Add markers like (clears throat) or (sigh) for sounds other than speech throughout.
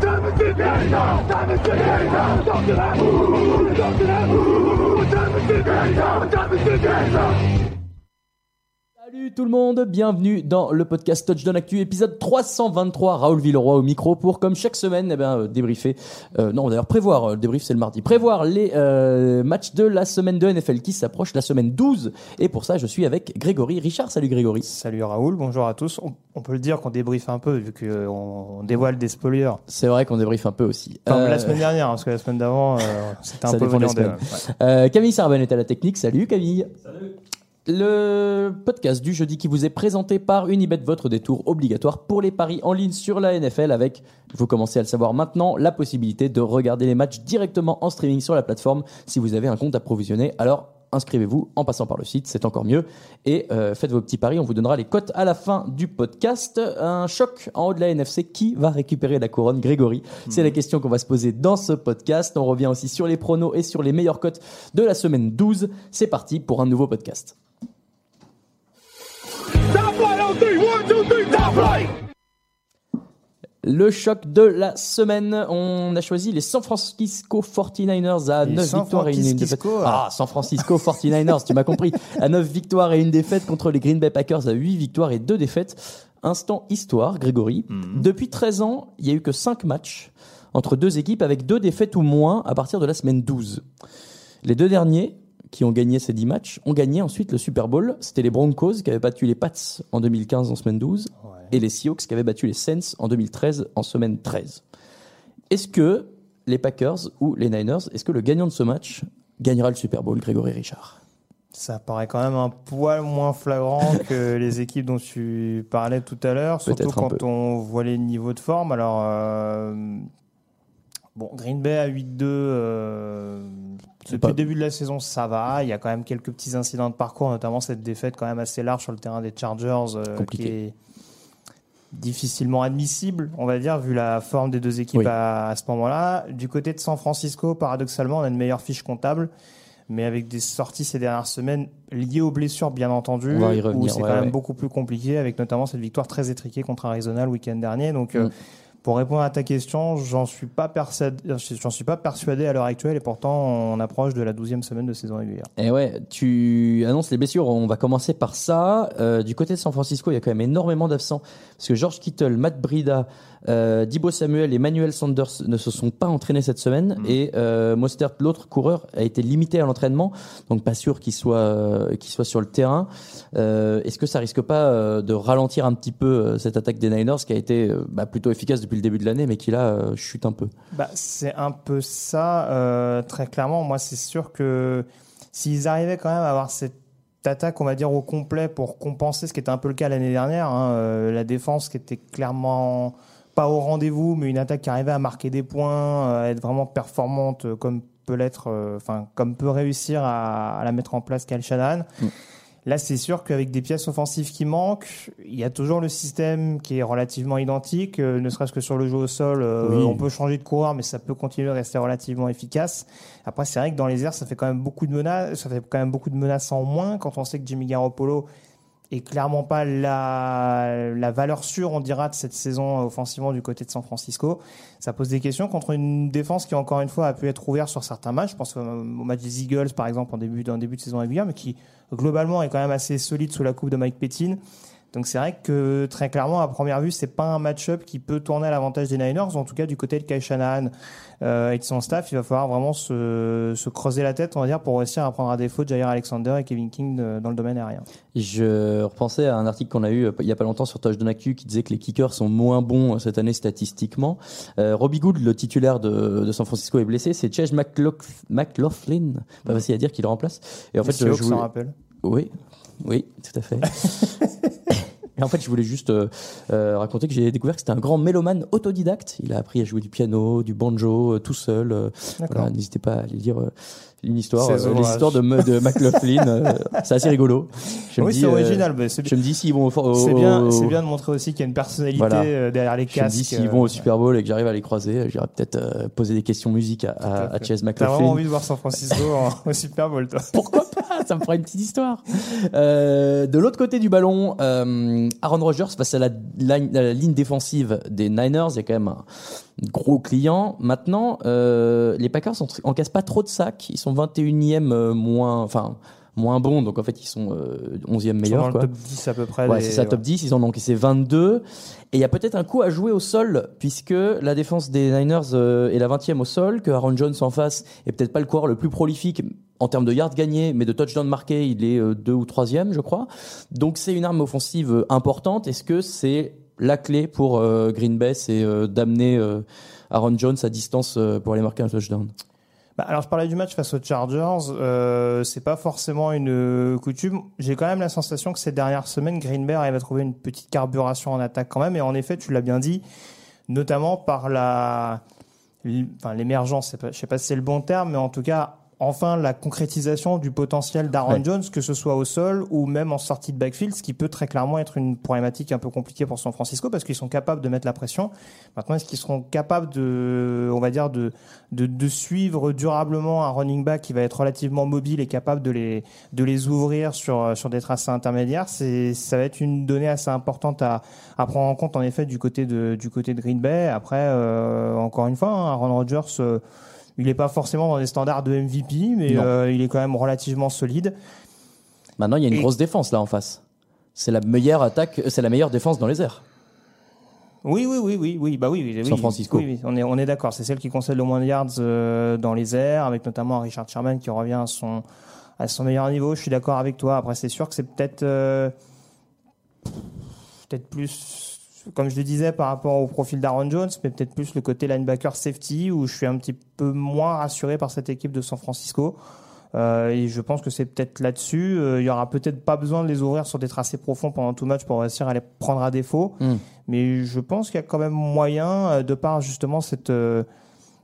Time is it now? Time is it now? Talk to that. Talk to that. What time is it now? What time is it? Salut tout le monde, bienvenue dans le podcast Touchdown Actu, épisode 323. Raoul Villeroy au micro pour, comme chaque semaine, eh ben, euh, débriefer. euh, non, d'ailleurs, prévoir, euh, le débrief c'est le mardi. Prévoir les euh, matchs de la semaine de NFL qui s'approche, la semaine 12. Et pour ça, je suis avec Grégory Richard. Salut Grégory. Salut Raoul, bonjour à tous. On, on peut le dire qu'on débriefe un peu vu qu'on dévoile des spoilers. C'est vrai qu'on débriefe un peu aussi. Comme Euh, la semaine dernière, hein, parce que la semaine d'avant, euh, c'était (laughs) un Ça peu semaines. ouais. Euh, Camille Sarben est à la technique. Salut Camille. Salut. Le podcast du jeudi qui vous est présenté par Unibet, votre détour obligatoire pour les paris en ligne sur la NFL avec, vous commencez à le savoir maintenant, la possibilité de regarder les matchs directement en streaming sur la plateforme si vous avez un compte approvisionné. Alors, inscrivez-vous en passant par le site, c'est encore mieux. Et euh, faites vos petits paris, on vous donnera les cotes à la fin du podcast. Un choc en haut de la NFC, qui va récupérer la couronne Grégory? C'est la question qu'on va se poser dans ce podcast. On revient aussi sur les pronos et sur les meilleures cotes de la semaine 12. C'est parti pour un nouveau podcast. Le choc de la semaine, on a choisi les San Francisco 49ers à Les 9 San victoires et une défaite. Ah, San Francisco 49ers, tu m'as compris. À 9 victoires et une défaite contre les Green Bay Packers à 8 victoires et 2 défaites. Instant histoire, Grégory. Mhm. Depuis 13 ans, il y a eu que 5 matchs entre deux équipes avec deux défaites ou moins à partir de la semaine 12. Les deux derniers qui ont gagné ces 10 matchs ont gagné ensuite le Super Bowl. C'était les Broncos qui avaient battu les Pats en 2015 en semaine 12 et les Seahawks qui avaient battu les Saints en 2013 en semaine 13. Est-ce que les Packers ou les Niners, est-ce que le gagnant de ce match gagnera le Super Bowl, Grégory Richard? Ça paraît quand même un poil moins flagrant (laughs) que les équipes dont tu parlais tout à l'heure, surtout quand peu. on voit les niveaux de forme. Alors, euh, bon, Green Bay à 8-2, euh, depuis pas- le début de la saison, ça va. Il y a quand même quelques petits incidents de parcours, notamment cette défaite quand même assez large sur le terrain des Chargers, euh, qui est difficilement admissible, on va dire, vu la forme des deux équipes Oui. à, à ce moment-là. Du côté de San Francisco, paradoxalement, on a une meilleure fiche comptable, mais avec des sorties ces dernières semaines liées aux blessures, bien entendu, où c'est ouais, quand ouais. même beaucoup plus compliqué, avec notamment cette victoire très étriquée contre Arizona le week-end dernier. Donc, euh, Mm. Pour répondre à ta question, j'en suis pas persuadé, j'en suis pas persuadé à l'heure actuelle, et pourtant on approche de la 12e semaine de saison régulière. Et ouais, tu annonces les blessures. On va commencer par ça. Euh, du côté de San Francisco, il y a quand même énormément d'absents. Parce que George Kittle, Matt Brida, euh, Dibo Samuel et Manuel Sanders ne se sont pas entraînés cette semaine. Et euh, Mostert, l'autre coureur, a été limité à l'entraînement. Donc pas sûr qu'il soit, euh, qu'il soit sur le terrain. Est-ce que ça risque pas de ralentir un petit peu cette attaque des Niners qui a été bah, plutôt efficace depuis le début de l'année, mais qui là euh, chute un peu Bah, c'est un peu ça, euh, très clairement. Moi, c'est sûr que s'ils arrivaient quand même à avoir cette attaque, on va dire, au complet pour compenser ce qui était un peu le cas l'année dernière, hein, euh, la défense qui était clairement pas au rendez-vous, mais une attaque qui arrivait à marquer des points, à être vraiment performante, comme peut l'être, enfin, comme peut réussir à, à la mettre en place Kyle Shanahan. Là, c'est sûr qu'avec des pièces offensives qui manquent, il y a toujours le système qui est relativement identique, euh, ne serait-ce que sur le jeu au sol. euh, Oui. On peut changer de coureur, mais ça peut continuer à rester relativement efficace. Après, c'est vrai que dans les airs, ça fait quand même beaucoup de menaces, ça fait quand même beaucoup de menaces en moins quand on sait que Jimmy Garoppolo est clairement pas la, la valeur sûre, on dira, de cette saison offensivement du côté de San Francisco. Ça pose des questions contre une défense qui, encore une fois, a pu être ouverte sur certains matchs. Je pense au match des Eagles, par exemple, en début, en début de saison régulière, mais qui, globalement, est quand même assez solide sous la coupe de Mike Pettin. Donc c'est vrai que très clairement, à première vue, c'est pas un match-up qui peut tourner à l'avantage des Niners. En tout cas, du côté de Kai Shanahan euh, et de son staff, il va falloir vraiment se, se creuser la tête, on va dire, pour réussir à prendre à défaut Jair Alexander et Kevin King euh, dans le domaine aérien. Je repensais à un article qu'on a eu euh, il y a pas longtemps sur Touchdown Actu qui disait que les kickers sont moins bons cette année statistiquement. Euh, Robbie Gould, le titulaire de, de San Francisco, est blessé. C'est Chase McLaugh- McLaughlin, pas facile à dire, qui le remplace. Et en fait, je voulais- s'en rappellent. oui. Oui, tout à fait. (laughs) Et en fait, je voulais juste euh, euh, raconter que j'ai découvert que c'était un grand mélomane autodidacte. Il a appris à jouer du piano, du banjo, euh, tout seul. voilà, N'hésitez pas à aller lire une histoire, Ces euh, de, McLaughlin. euh, c'est assez rigolo. Je me oui, dis, c'est euh, original. mais Je me dis s'ils vont au, au- c'est bien, c'est bien de montrer aussi qu'il y a une personnalité Voilà. derrière les Je me casques. dis s'ils vont au Super Bowl et que j'arrive à les croiser, j'irai peut-être poser des questions musique à, à. Chase T'as vraiment McLaughlin. envie de voir San Francisco en- (laughs) au Super Bowl, toi. Pourquoi pas? Ça me fera une petite histoire. De l'autre côté du ballon, Aaron Rodgers face à la, la ligne défensive des Niners, il y a quand même un gros client. Maintenant, euh, les Packers en- encaissent pas trop de sacs. Ils sont 21e euh, moins, enfin moins bons, donc en fait ils sont euh, 11e Ils sont dans meilleurs. top 10 à peu près. Ouais, c'est ça, top 10. Ils en ont encaissé 22. Et il y a peut-être un coup à jouer au sol, puisque la défense des Niners euh, est la 20e au sol, que Aaron Jones en face est peut-être pas le coureur le plus prolifique en termes de yards gagnés, mais de touchdowns marqués, il est euh, deux ou troisième, je crois. Donc c'est une arme offensive euh, importante. Est-ce que c'est la clé pour euh, Green Bay, c'est euh, d'amener euh, Aaron Jones à distance pour aller marquer un touchdown Bah, alors je parlais du match face aux Chargers, c'est pas forcément une coutume. J'ai quand même la sensation que ces dernières semaines, Green Bay arrive à trouver une petite carburation en attaque quand même. Et en effet, tu l'as bien dit, notamment par la, enfin l'émergence, je sais pas si c'est le bon terme, mais en tout cas enfin la concrétisation du potentiel d'Aaron Ouais. Jones, que ce soit au sol ou même en sortie de backfield, ce qui peut très clairement être une problématique un peu compliquée pour San Francisco parce qu'ils sont capables de mettre la pression. Maintenant, est-ce qu'ils seront capables de, on va dire, de, de, de suivre durablement un running back qui va être relativement mobile et capable de les, de les ouvrir sur, sur des tracés intermédiaires C'est, ça va être une donnée assez importante à, à prendre en compte en effet du côté de, du côté de Green Bay. Après, euh, encore une fois, hein, Aaron Rodgers, euh, il n'est pas forcément dans des standards de MVP, mais euh, il est quand même relativement solide. Maintenant, il y a une Et- grosse défense là en face. C'est la meilleure attaque, c'est la meilleure défense dans les airs. Oui, oui, oui, oui, oui, bah oui, oui, San. Francisco. Oui, oui, on est, on est d'accord. C'est celle qui concède le moins de yards euh, dans les airs, avec notamment Richard Sherman qui revient à son, à son meilleur niveau. Je suis d'accord avec toi. Après, c'est sûr que c'est peut-être, euh, peut-être plus, comme je le disais, par rapport au profil d'Aaron Jones, mais peut-être plus le côté linebacker safety où je suis un petit peu moins rassuré par cette équipe de San Francisco. Euh, et je pense que c'est peut-être là-dessus. Euh, il y aura peut-être pas besoin de les ouvrir sur des tracés profonds pendant tout match pour réussir à les prendre à défaut. Hmm. Mais je pense qu'il y a quand même moyen, euh, de par justement cette, euh,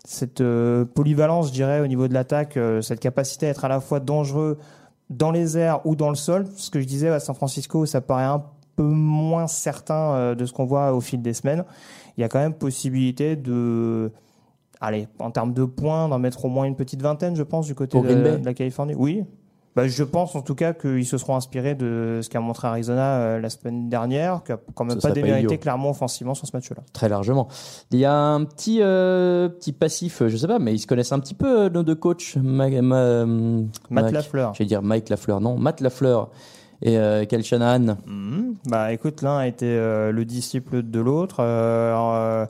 cette euh, polyvalence, je dirais, au niveau de l'attaque, euh, cette capacité à être à la fois dangereux dans les airs ou dans le sol. Ce que je disais à San Francisco, ça paraît un peu moins certain euh, de ce qu'on voit au fil des semaines. Il y a quand même possibilité de, allez, en termes de points, d'en mettre au moins une petite vingtaine, je pense, du côté de, la Californie. Oui. Bah, je pense en tout cas qu'ils se seront inspirés de ce qu'a montré Arizona euh, la semaine dernière, qui a quand même Ça pas démérité clairement offensivement sur ce match-là. Très largement. Il y a un petit, euh, petit passif, je sais pas, mais ils se connaissent un petit peu, nos deux coachs. Ma- ma- Matt Mac- Lafleur. Je vais dire Mike Lafleur, non. Matt Lafleur et euh, Kel Shanahan. Mhm. Bah écoute, l'un a été euh, le disciple de l'autre. Euh, alors, euh,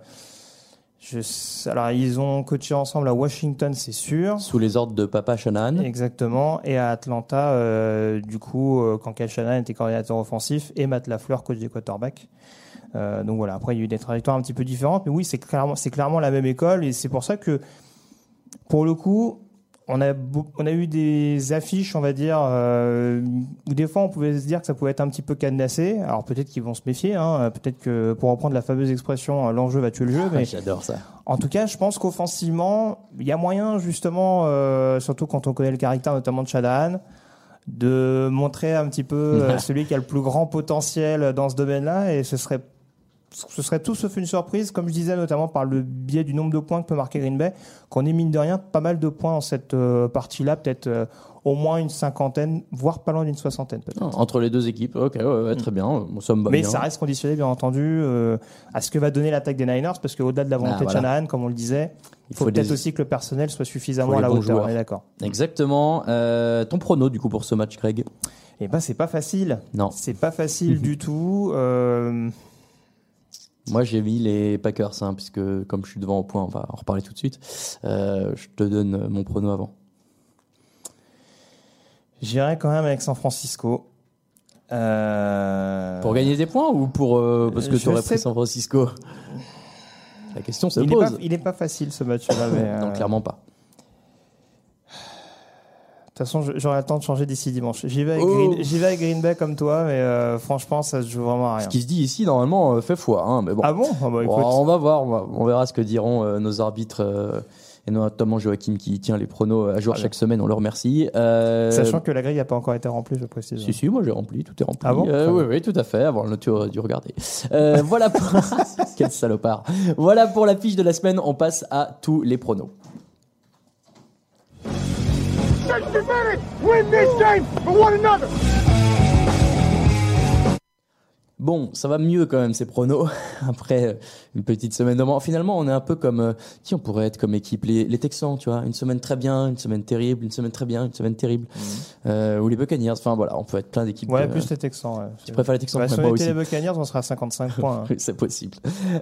je- alors ils ont coaché ensemble à Washington, c'est sûr. Sous les ordres de Papa Shanahan. Exactement. Et à Atlanta, du coup, quand Kyle Shanahan était coordinateur offensif et Matt Lafleur, coach des quarterbacks. Donc voilà, après il y a eu des trajectoires un petit peu différentes, mais oui, c'est clairement, c'est clairement la même école et c'est pour ça que, pour le coup, on a, beau- on a eu des affiches, on va dire, euh, où des fois on pouvait se dire que ça pouvait être un petit peu cadenassé. Alors peut-être qu'ils vont se méfier, hein, peut-être que pour reprendre la fameuse expression, euh, l'enjeu va tuer le jeu, mais Ah, J'adore ça. en tout cas, je pense qu'offensivement, il y a moyen justement, euh, surtout quand on connaît le caractère notamment de Shanahan, de montrer un petit peu (laughs) euh, celui qui a le plus grand potentiel dans ce domaine-là, et ce serait ce serait tout sauf une surprise, comme je disais notamment par le biais du nombre de points que peut marquer Green Bay, qu'on ait mine de rien pas mal de points dans cette euh, partie-là, peut-être euh, au moins une cinquantaine, voire pas loin d'une soixantaine peut-être. Entre les deux équipes, ok, ouais, ouais, très bien. Bon, ça me va Mais bien. ça reste conditionné, bien entendu, euh, à ce que va donner l'attaque des Niners, parce qu'au-delà de la volonté Ah, voilà. de Shanahan, comme on le disait, il faut, faut peut-être des- aussi que le personnel soit suffisamment à la hauteur. On est d'accord. Exactement. Ton prono, du coup, pour ce match, Greg Et ben, c'est pas facile. Non. C'est pas facile (laughs) du tout. Euh, Moi, j'ai mis les Packers, hein, puisque comme je suis devant au point, on va en reparler tout de suite. Euh, je te donne mon prono avant. J'irai quand même avec San Francisco. Euh, Pour gagner des points ou pour euh, parce que tu aurais sais- pris San Francisco? La question se il n'est pose. pas, il est pas facile ce match-là. mais, Non, clairement pas. Toute façon, j'aurai le temps de changer d'ici dimanche. J'y vais, avec Oh. Vais avec Green Bay comme toi, mais euh, franchement, ça se joue vraiment à rien. Ce qui se dit ici, normalement, euh, fait foi. Hein, mais bon. Ah bon? Ah bah, Bon, on va voir, on, va- on verra ce que diront euh, nos arbitres euh, et notamment Joachim qui tient les pronos à jour Ah, chaque semaine. On le remercie. Sachant que la grille n'a pas encore été remplie, je précise. Si, si, moi j'ai rempli, tout est rempli. Ah bon? Oui, oui, tout à fait. Avant, tu aurais dû regarder. Voilà pour... (laughs) (laughs) Quel salopard. Voilà pour la fiche de la semaine. On passe à tous les pronos. 60 minutes! Win this game for one another! Bon, ça va mieux quand même ces pronos (laughs) après euh, une petite semaine de. Finalement, on est un peu comme euh, qui on pourrait être comme équipe? Les, les Texans, tu vois, une semaine très bien, une semaine terrible, une semaine très bien, une semaine terrible, Euh, ou les Buccaneers. Enfin voilà, on peut être plein d'équipes. Ouais, euh, plus les Texans. Ouais. Tu préfères les Texans Bah, Si on était les Buccaneers, on serait à 55 (laughs) points. hein. C'est possible.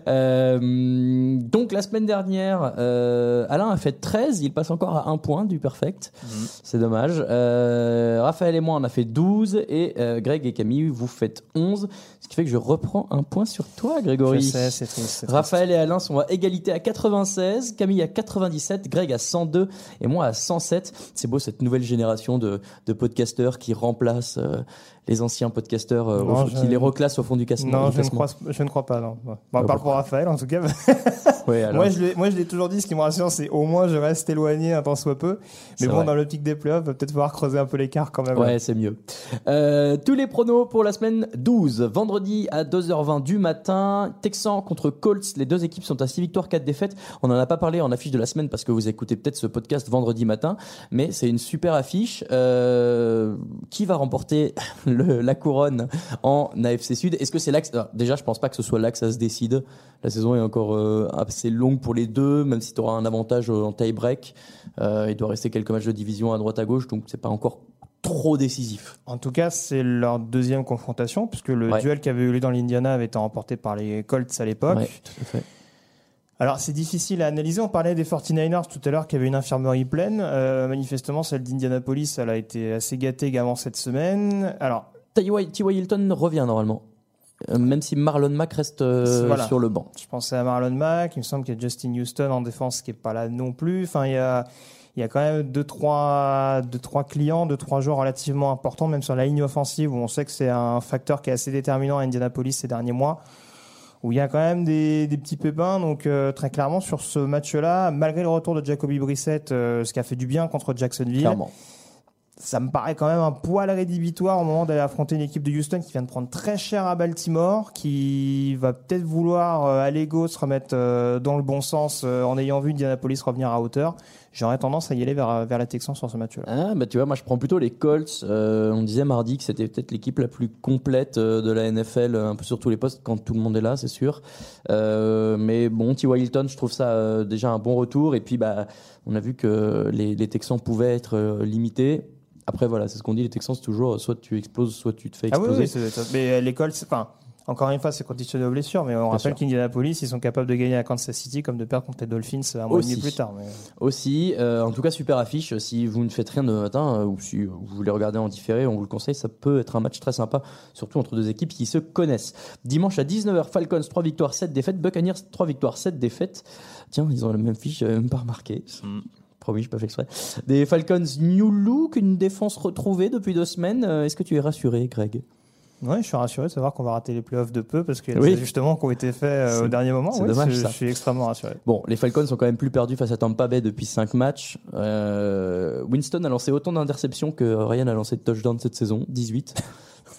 Euh, donc la semaine dernière, Alain a fait 13, il passe encore à un point du perfect. C'est dommage. Raphaël et moi, on a fait 12 et Greg et Camille, vous faites 11. Ce qui fait que je reprends un point sur toi, Grégory. Je sais, c'est triste. Raphaël et Alain sont à égalité à 96, Camille à 97, Greg à 102 et moi à 107. C'est beau cette nouvelle génération de, de podcasteurs qui remplacent euh, les anciens podcasteurs, euh, Non, je- qui les reclassent au fond du classement. Non, du je ne, crois, je ne crois pas, non. Bon, on Ah, parle bon. pour Raphaël, en tout cas. (laughs) Ouais, moi, je l'ai, moi, je l'ai toujours dit, ce qui me rassure, c'est au moins je reste éloigné un tant soit peu. Mais bon, vrai. dans l'optique des playoffs, va peut-être falloir creuser un peu l'écart quand même. Ouais, c'est mieux. Euh, tous les pronos pour la semaine 12. Vendredi à 2h20 du matin. Texans contre Colts. Les deux équipes sont à 6 victoires, 4 défaites. On n'en a pas parlé en affiche de la semaine parce que vous écoutez peut-être ce podcast vendredi matin. Mais c'est une super affiche. Euh, qui va remporter (laughs) le- la couronne en AFC Sud? Est-ce que c'est l'axe? Déjà, je pense pas que ce soit que ça se décide. La saison est encore euh, assez longue pour les deux, même si tu auras un avantage euh, en tie-break. Euh, il doit rester quelques matchs de division à droite à gauche, donc c'est pas encore trop décisif. En tout cas, c'est leur deuxième confrontation, puisque le Ouais. duel qui avait eu lieu dans l'Indiana avait été remporté par les Colts à l'époque. Ouais, tout à fait. Alors, c'est difficile à analyser. On parlait des 49ers tout à l'heure qui avaient une infirmerie pleine. Euh, manifestement, celle d'Indianapolis, elle a été assez gâtée également cette semaine. Alors. T.Y. Hilton revient normalement. Euh, même si Marlon Mack reste euh, Voilà. sur le banc. Je pensais à Marlon Mack. Il me semble qu'il y a Justin Houston en défense qui est pas là non plus. Enfin, il y a, il y a quand même deux trois, deux, trois clients, deux, trois joueurs relativement importants, même sur la ligne offensive où on sait que c'est un facteur qui est assez déterminant à Indianapolis ces derniers mois. Où il y a quand même des, des petits pépins. Donc, euh, très clairement, sur ce match-là, malgré le retour de Jacoby Brissett, euh, ce qui a fait du bien contre Jacksonville, Clairement. Ça me paraît quand même un poil rédhibitoire au moment d'aller affronter une équipe de Houston qui vient de prendre très cher à Baltimore, qui va peut-être vouloir euh, à l'ego se remettre euh, dans le bon sens euh, en ayant vu Indianapolis revenir à hauteur. J'aurais tendance à y aller vers, vers la Texan sur ce match-là. Ah, bah tu vois, moi je prends plutôt les Colts. Euh, on disait mardi que c'était peut-être l'équipe la plus complète euh, de la NFL, euh, un peu sur tous les postes quand tout le monde est là, c'est sûr. Euh, mais bon, T.Y. Hilton, je trouve ça euh, déjà un bon retour. Et puis, bah, on a vu que les, les Texans pouvaient être euh, limités. Après, voilà, c'est ce qu'on dit, les Texans, c'est toujours euh, soit tu exploses, soit tu te fais Ah oui, exploser. oui, mais l'école, c'est enfin. Encore une fois, c'est conditionné aux blessures, mais on rappelle sûr. qu'Indianapolis, ils sont capables de gagner à Kansas City comme de perdre contre les Dolphins un mois et demi plus tard. mais- Aussi, euh, en tout cas, super affiche. Si vous ne faites rien de matin euh, ou si vous voulez regarder en différé, on vous le conseille. Ça peut être un match très sympa, surtout entre deux équipes qui se connaissent. Dimanche à 19h, Falcons 3 victoires, 7 défaites. Buccaneers 3 victoires, 7 défaites. Tiens, ils ont la même fiche, j'avais même pas remarqué. Promis, je pas fait exprès. Des Falcons New Look, une défense retrouvée depuis deux semaines. Euh, Est-ce que tu es rassuré, Greg? Ouais, je suis rassuré de savoir qu'on va rater les playoffs de peu parce qu'il y a Oui. des ajustements qui ont été faits euh, au dernier moment. c'est Ouais, dommage, je, ça. je suis extrêmement rassuré. Bon, les Falcons sont quand même plus perdus face à Tampa Bay depuis 5 matchs. Euh, Winston a lancé autant d'interceptions que Ryan a lancé de touchdowns cette saison, 18. (laughs)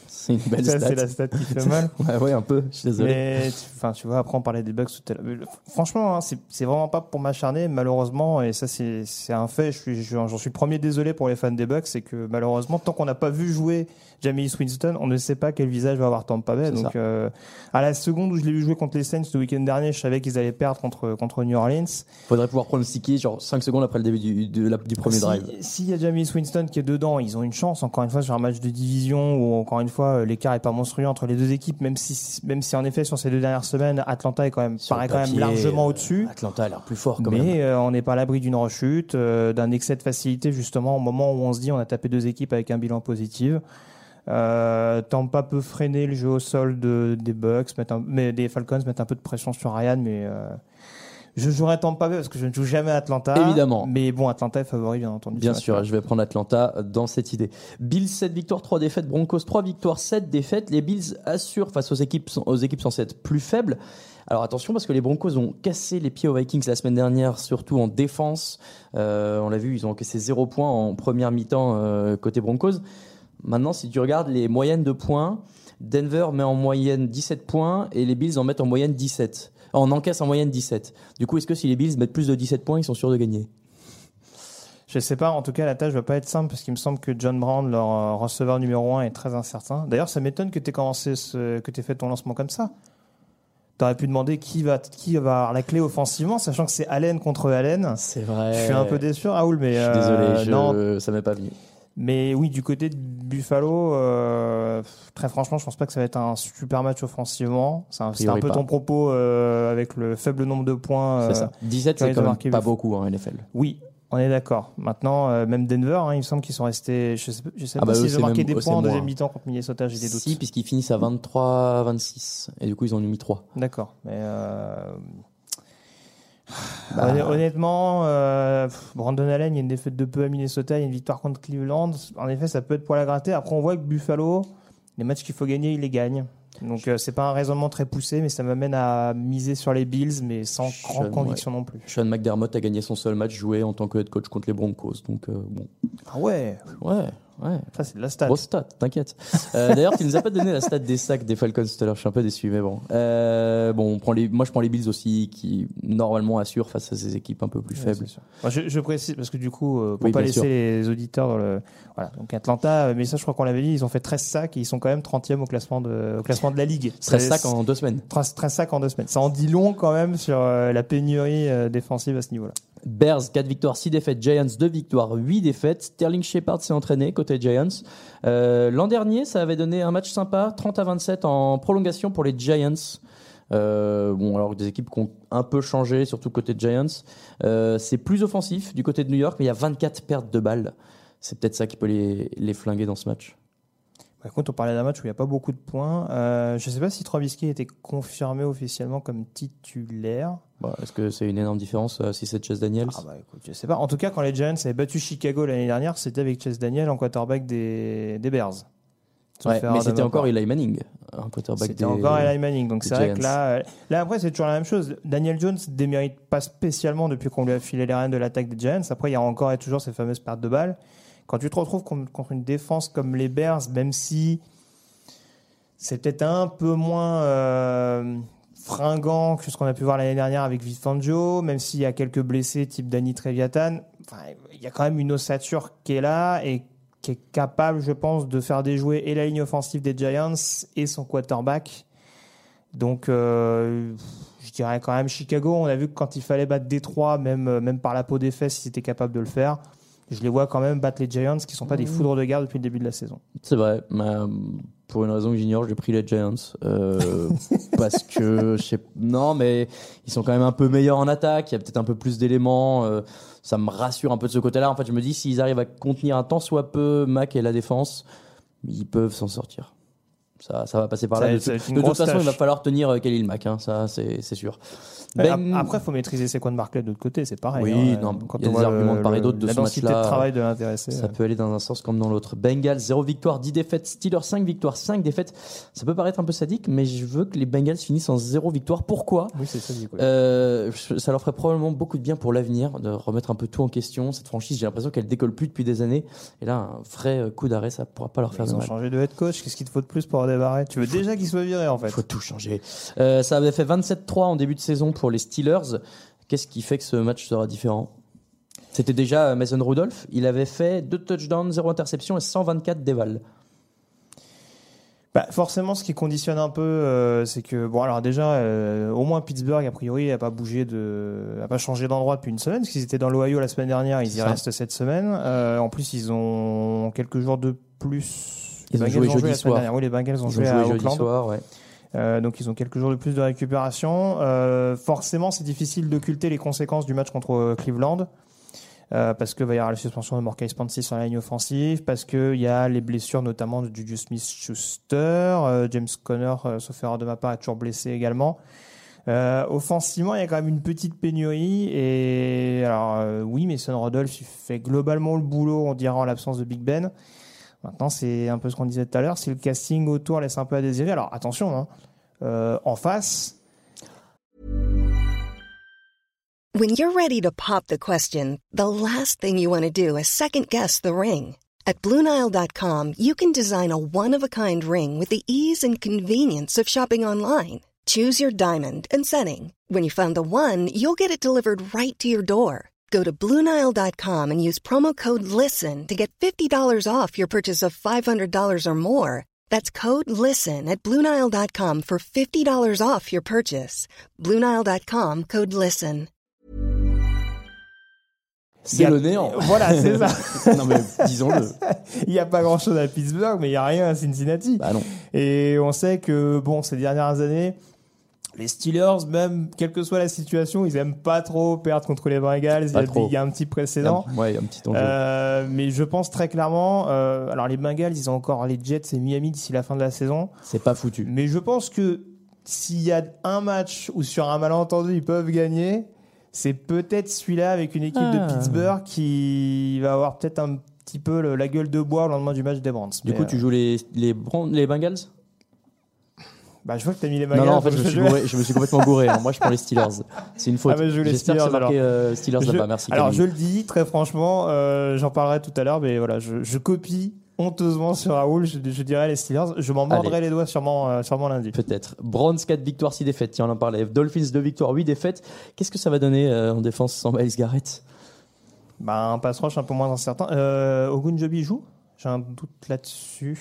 C'est une belle Ça, stat. c'est la stat qui fait mal. (laughs) Ouais, ouais, un peu, je suis désolé. Mais tu- enfin, tu vois, après on parlait des bugs tout à l'heure. Franchement, hein, c'est vraiment pas pour m'acharner, malheureusement, et ça c'est un fait. Je suis, je- j'en suis le premier désolé pour les fans des Bucks, c'est que malheureusement, tant qu'on n'a pas vu jouer Jamie Winston, on ne sait pas quel visage va avoir Tampa Bay. Donc, euh, à la seconde où je l'ai vu jouer contre les Saints le week-end dernier, je savais qu'ils allaient perdre contre contre New Orleans. Faudrait pouvoir pronostiquer genre 5 secondes après le début du, de la- du premier Si- drive. S'il y a Jamie Winston qui est dedans, ils ont une chance. Encore une fois, sur un match de division où encore une fois euh, l'écart est pas monstrueux entre les deux équipes, même si même si en effet sur ces deux dernières semaines, Atlanta est quand même Sur paraît quand même largement euh, au-dessus. Atlanta a l'air plus fort quand même. Mais euh, on n'est pas à l'abri d'une rechute, euh, d'un excès de facilité justement au moment où on se dit on a tapé deux équipes avec un bilan positif. Euh, Tampa peut freiner le jeu au sol de, des Bucks, mettre un- mais des Falcons, mettre un peu de pression sur Ryan, mais euh, Je jouerai Tampa parce que je ne joue jamais à Atlanta. Évidemment. Mais bon, Atlanta est favori, bien entendu. Bien sûr, je vais prendre Atlanta dans cette idée. Bills 7 victoires, 3 défaites. Broncos 3 victoires, 7 défaites. Les Bills assurent face aux équipes, aux équipes censées être plus faibles. Alors attention parce que les Broncos ont cassé les pieds aux Vikings la semaine dernière, surtout en défense. Euh, on l'a vu, ils ont encaissé 0 points en première mi-temps euh, côté Broncos. Maintenant, si tu regardes les moyennes de points, Denver met en moyenne 17 points et les Bills en mettent en moyenne 17. En encaisse en moyenne 17. Du coup, est-ce que si les Bills mettent plus de 17 points, ils sont sûrs de gagner? Je sais pas, en tout cas, la tâche va pas être simple parce qu'il me semble que John Brown, leur euh, receveur numéro 1, est très incertain. D'ailleurs, ça m'étonne que tu aies commencé ce, que tu fait ton lancement comme ça. T'aurais pu demander qui va, qui va avoir la clé offensivement, sachant que c'est Allen contre Allen. C'est vrai. Je suis un peu déçu, Raoul, mais Je suis euh, désolé, je- non. ça m'est pas venu. Mais oui, du côté de Buffalo, euh, très franchement, je pense pas que ça va être un super match offensivement. C'est un, peu pas. ton propos euh, avec le faible nombre de points. Euh, ça. 17, tu as c'est quand même pas Buff- beaucoup en NFL. Oui, on est d'accord. Maintenant, euh, même Denver, hein, il me semble qu'ils sont restés. Je sais, je sais Ah pas bah, s'ils ont marqué des points en deuxième mi-temps contre Minnesota, j'ai des doutes. Si, puisqu'ils finissent à 23-26. Et du coup, ils en ont mis 3. D'accord. Mais Bah. honn- honnêtement, euh, Brandon Allen, il y a une défaite de peu à Minnesota, il y a une victoire contre Cleveland. En effet, ça peut être pour la gratter. Après, on voit que Buffalo, les matchs qu'il faut gagner, il les gagne. Donc, euh, c'est pas un raisonnement très poussé, mais ça m'amène à miser sur les Bills, mais sans grande conviction non plus. Sean McDermott a gagné son seul match joué en tant que head coach contre les Broncos. Donc, euh, bon. Ah ouais, Ouais, ouais. ça c'est de la stat. Grosse stat, t'inquiète. Euh, D'ailleurs, tu nous as pas donné la stat des sacs des Falcons tout à l'heure. Je suis un peu déçu, mais bon. Euh, bon, on prend les, moi, je prends les Bills aussi, qui normalement assurent face à ces équipes un peu plus Ouais, faibles. Moi, je, je précise parce que du coup, euh, pour Oui, pas laisser sûr. les auditeurs dans le voilà. Donc Atlanta, euh, mais ça, je crois qu'on l'avait dit, ils ont fait 13 sacs et ils sont quand même 30e au classement de au classement de la ligue. 13 C'est- sacs en deux semaines. 13, 13 sacs en deux semaines. Ça en dit long quand même sur la pénurie défensive à ce niveau-là. Bears, 4 victoires, 6 défaites. Giants, 2 victoires, 8 défaites. Sterling Shepard s'est entraîné côté Giants. Euh, L'an dernier, ça avait donné un match sympa, 30 à 27 en prolongation pour les Giants. Euh, bon, alors des équipes qui ont un peu changé, surtout côté Giants. Euh, c'est plus offensif du côté de New York, mais il y a 24 pertes de balles. C'est peut-être ça qui peut les, les flinguer dans ce match. Par contre, on parlait d'un match où il n'y a pas beaucoup de points. Euh, je ne sais pas si Trubisky été confirmé officiellement comme titulaire. Bah, Est-ce que c'est une énorme différence euh, si c'est Chase Daniels? Ah bah écoute, je sais pas. En tout cas, quand les Giants avaient battu Chicago l'année dernière, c'était avec Chase Daniel en quarterback des, des Bears. Ouais, Mais c'était encore. Eli Manning, un quarterback C'était encore Eli Manning. Donc c'est vrai que là, euh, là après, c'est toujours la même chose. Daniel Jones démérite pas spécialement depuis qu'on lui a filé les rênes de l'attaque des Giants. Après, il y a encore et toujours ces fameuses pertes de balles. Quand tu te retrouves contre une défense comme les Bears, même si c'est peut-être un peu moins euh, fringant que ce qu'on a pu voir l'année dernière avec Vic Fangio, même s'il y a quelques blessés type Danny Treviatan, il y a quand même une ossature qui est là et qui est capable, je pense, de faire déjouer et la ligne offensive des Giants et son quarterback. Donc, euh, je dirais quand même Chicago. On a vu que quand il fallait battre Détroit, même, euh, même par la peau des fesses, ils étaient capables de le faire. Je les vois quand même battre les Giants, qui sont pas des foudres de guerre depuis le début de la saison. C'est vrai. mais, euh, pour une raison que j'ignore, j'ai pris les Giants. euh, (laughs) parce que, je sais, non, mais ils sont quand même un peu meilleurs en attaque. Il y a peut-être un peu plus d'éléments. euh, ça me rassure un peu de ce côté-là. En fait, je me dis, s'ils arrivent à contenir un tant soit peu Mac et la défense, ils peuvent s'en sortir. Ça, ça va passer par là. De, ça toute façon, il va falloir tenir euh, Khalil Mack. Hein, ça, c'est sûr. Ouais, Ben- ap- Après, il faut maîtriser ses coins de Barclay de l'autre côté, c'est pareil. Oui, hein. non, quand il y a on des arguments de part et d'autre de la ce densité match-là. de travail de l'intéressé. Ça peut aller dans un sens comme dans l'autre. Bengals, 0 victoire, 10 défaites. Steelers, 5 victoires, 5 défaites. Ça peut paraître un peu sadique, mais je veux que les Bengals finissent en 0 victoire. Pourquoi? Oui, c'est. Euh, Ça leur ferait probablement beaucoup de bien pour l'avenir, de remettre un peu tout en question. Cette franchise, j'ai l'impression qu'elle décolle plus depuis des années. Et là, un vrai euh, coup d'arrêt, ça pourra pas leur faire Ils de ont mal. changé de head coach. Qu'est-ce qu'il te faut de plus pour Tu veux déjà qu'il soit viré, en fait Il faut tout changer. Euh, ça avait fait 27-3 en début de saison pour les Steelers. Qu'est-ce qui fait que ce match sera différent? C'était déjà euh, Mason Rudolph. Il avait fait 2 touchdowns, 0 interception et 124 dévals. Bah, forcément, ce qui conditionne un peu, euh, c'est que bon, alors déjà, euh, au moins Pittsburgh, a priori, a pas bougé de, a pas changé d'endroit depuis une semaine, parce qu'ils étaient dans l'Ohio la semaine dernière, ils y ça. restent cette semaine. Euh, en plus, ils ont quelques jours de plus. Ils ont joué jeudi soir. dernière. Oui, les Bengals ont Ils ont joué, à jeudi soir, ouais. Euh, donc ils ont quelques jours de plus de récupération. Euh, forcément, c'est difficile d'occulter les conséquences du match contre euh, Cleveland. Euh, parce que va y avoir la suspension de Morcay Spancy sur la ligne offensive, parce qu'il y a les blessures notamment de Juju Smith-Schuster, James Conner, sauf erreur de ma part, est toujours blessé également. Offensivement, il y a quand même une petite pénurie. Et alors, oui, Mason Rudolph il fait globalement le boulot, on dira, en l'absence de Big Ben. Maintenant, c'est un peu ce qu'on disait tout à l'heure. Si le casting autour laisse un peu à désirer, alors attention, hein, euh, en face, When you're ready to pop the question, the last thing you want to do is second guess the ring. At Bluenile.com, you can design a one of a kind ring with the ease and convenience of shopping online. Choose your diamond and setting. When you find the one, you'll get it delivered right to your door. Go to Bluenile.com and use promo code LISTEN to get $50 off your purchase of $500 or more. That's code LISTEN at Bluenile.com for $50 off your purchase. Bluenile.com code LISTEN. C'est le néant. (laughs) voilà, c'est ça. (laughs) non mais disons-le. (laughs) Il n'y a pas grand chose à Pittsburgh, mais il n'y a rien à Cincinnati. Bah non. Et on sait que, bon, ces dernières années, les Steelers, même quelle que soit la situation, ils aiment pas trop perdre contre les Bengals. Il y, a, trop. il y a un petit précédent. Ouais, il y a un petit enjeu. Euh, mais je pense très clairement, euh, alors les Bengals, ils ont encore les Jets et Miami d'ici la fin de la saison. C'est pas foutu. Mais je pense que s'il y a un match où sur un malentendu ils peuvent gagner, c'est peut-être celui-là avec une équipe Ah. de Pittsburgh qui va avoir peut-être un petit peu le- la gueule de bois au lendemain du match des Browns. Du Mais, coup, euh, tu joues les les, les Bengals? Bah, je vois que t'as mis les Non, Bengals. non, en fait, je me suis je- gouré, je me suis complètement gouré. hein. Moi, je prends les Steelers. C'est une faute. Ah, bah, je les J'espère que c'est Steelers, marqué alors. euh, Steelers Je- là-bas. Merci. Alors, Camille. je le dis très franchement, euh, j'en parlerai tout à l'heure, mais voilà, je, je copie honteusement sur Raoul, je, je dirais les Steelers. Je m'en mordrai les doigts sûrement, euh, sûrement lundi. Peut-être. Browns 4 victoires, 6 défaites. Tiens, on en parlait. Dolphins 2 victoires, 8 défaites. Qu'est-ce que ça va donner en défense sans Miles Garrett? Bah, un pass rush un peu moins incertain. Euh, Ogunjobi joue? J'ai un doute là-dessus.